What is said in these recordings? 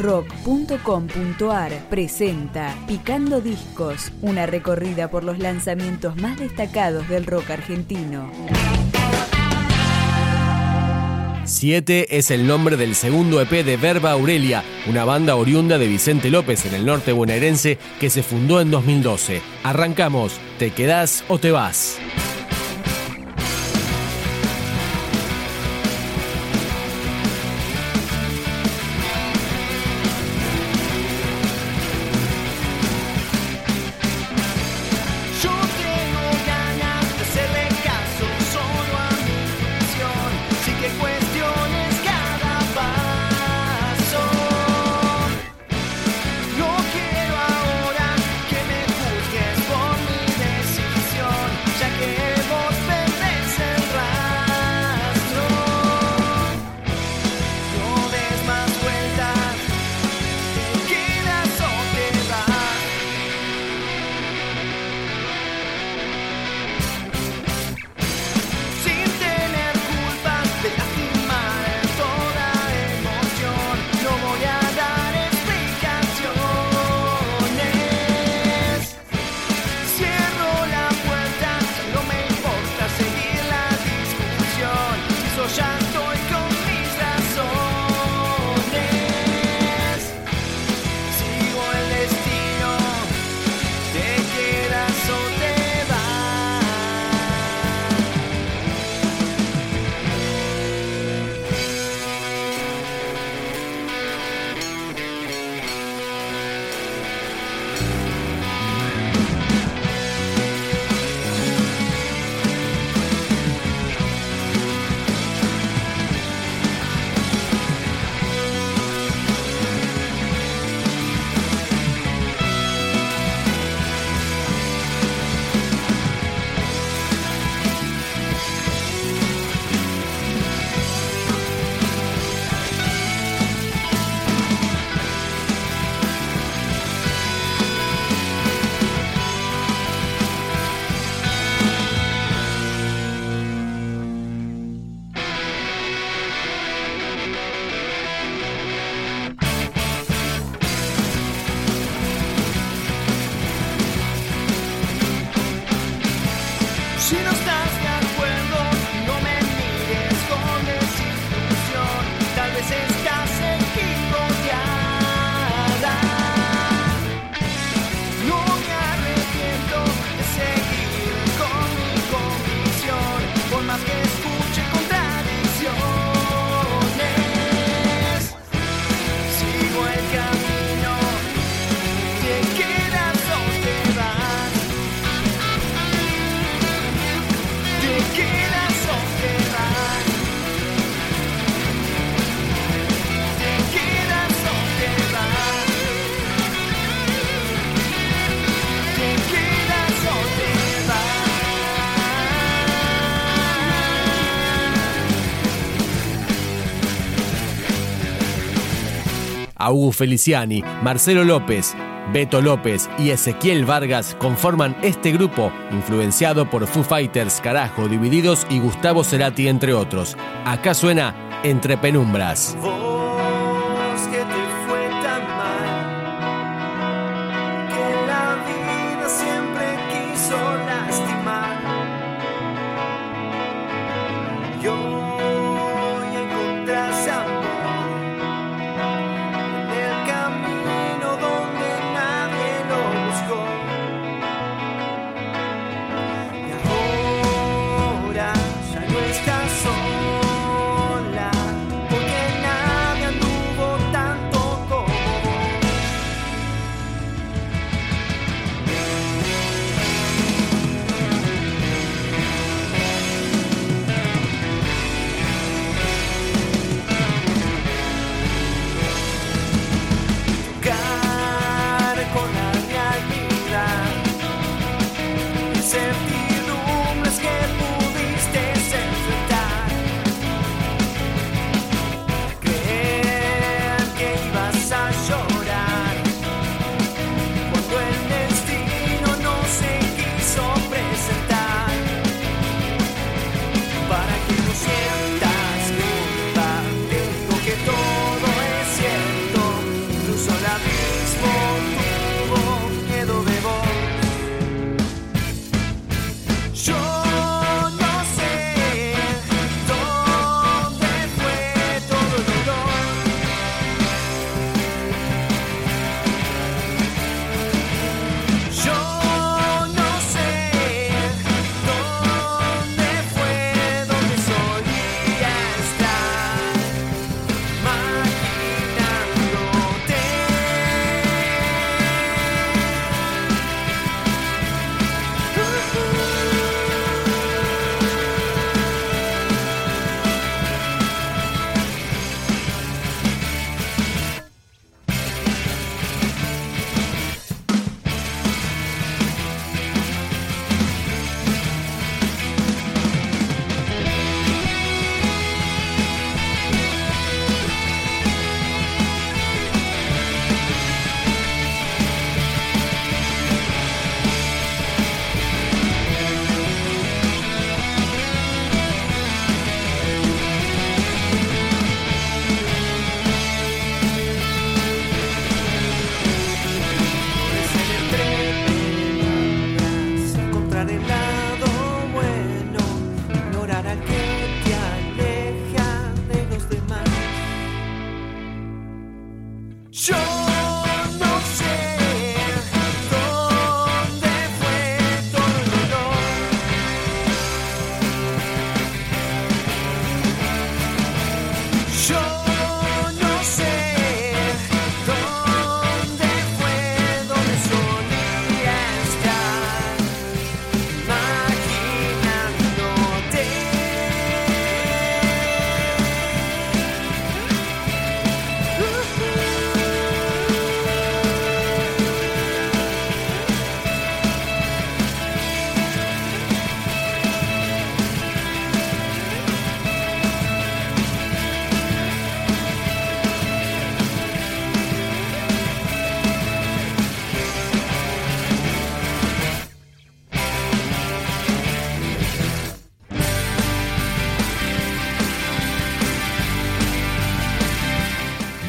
rock.com.ar presenta Picando Discos, una recorrida por los lanzamientos más destacados del rock argentino. 7 es el nombre del segundo EP de Verba Aurelia, una banda oriunda de Vicente López en el norte bonaerense que se fundó en 2012. Arrancamos, ¿te quedás o te vas? Hugo Feliciani, Marcelo López, Beto López y Ezequiel Vargas conforman este grupo, influenciado por Foo Fighters, Carajo, Divididos y Gustavo Cerati, entre otros. Acá suena Entre Penumbras.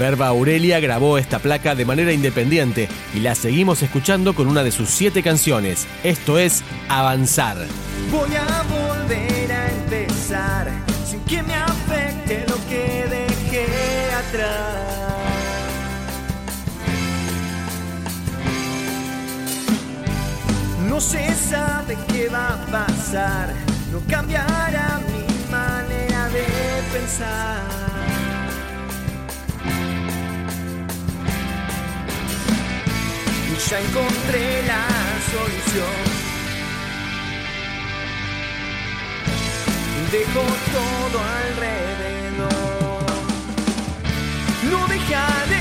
Verba Aurelia grabó esta placa de manera independiente y la seguimos escuchando con una de sus siete canciones. Esto es Avanzar. Voy a volver a empezar sin que me afecte lo que dejé atrás. No se sabe qué va a pasar, no cambiará mi manera de pensar. Ya encontré la solución. Dejo todo alrededor. No dejaré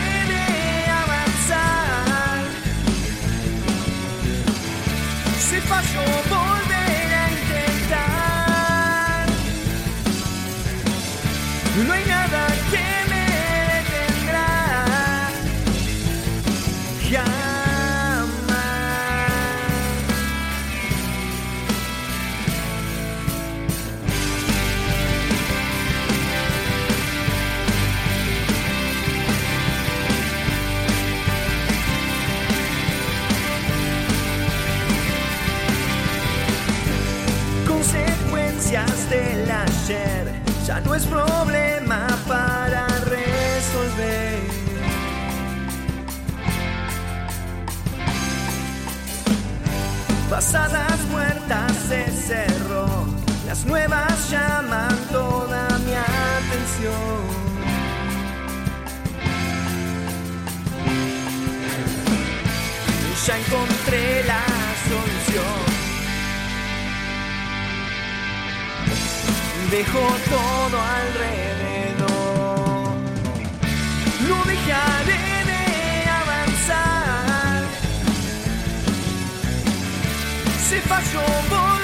del ayer ya no es problema para resolver. Pasadas muertas se cerró, las nuevas llaman toda mi atención. Ya encontré la solución. Dejo todo alrededor. No dejaré de avanzar. Se volver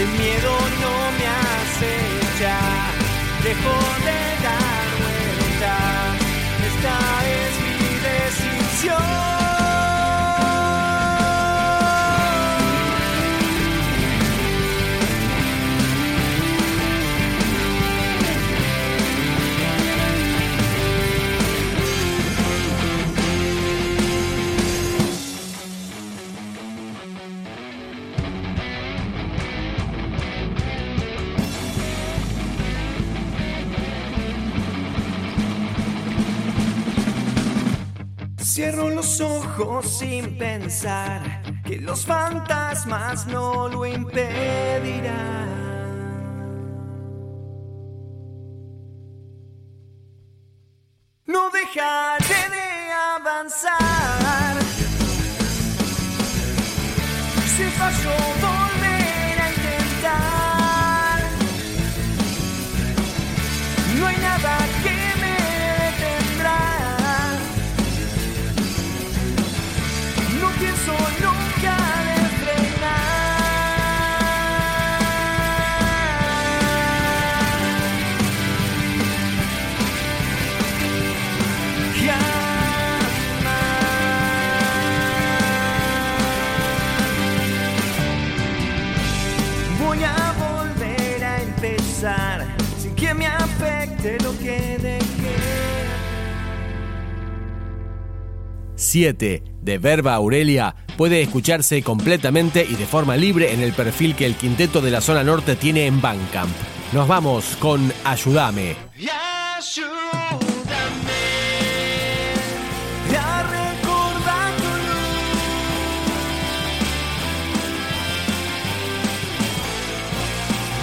El miedo no me acecha, dejo de dar vuelta. Esta Cierro los ojos sin pensar que los fantasmas no lo impedirán. No dejaré de avanzar. Si falló, volver voy a volver a empezar sin que me afecte lo que dejé. 7 de Verba Aurelia puede escucharse completamente y de forma libre en el perfil que el quinteto de la zona norte tiene en Bandcamp. Nos vamos con Ayudame. Ayúdame.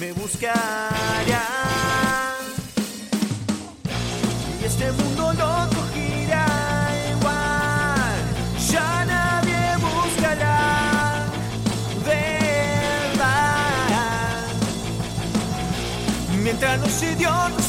me buscará. Y este mundo loco gira igual. Ya nadie buscará verdad. Mientras los idiotas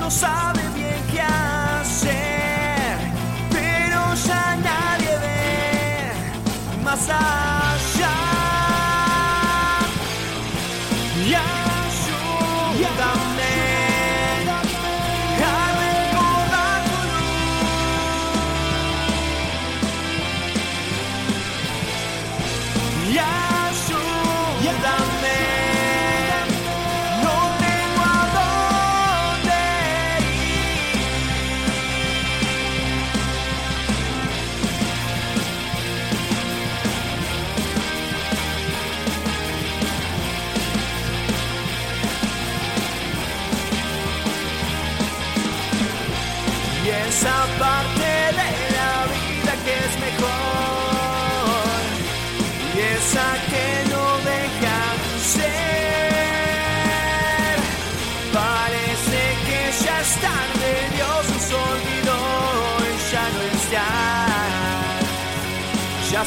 no sabe bien qué hacer, pero ya nadie ve más allá.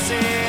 Ya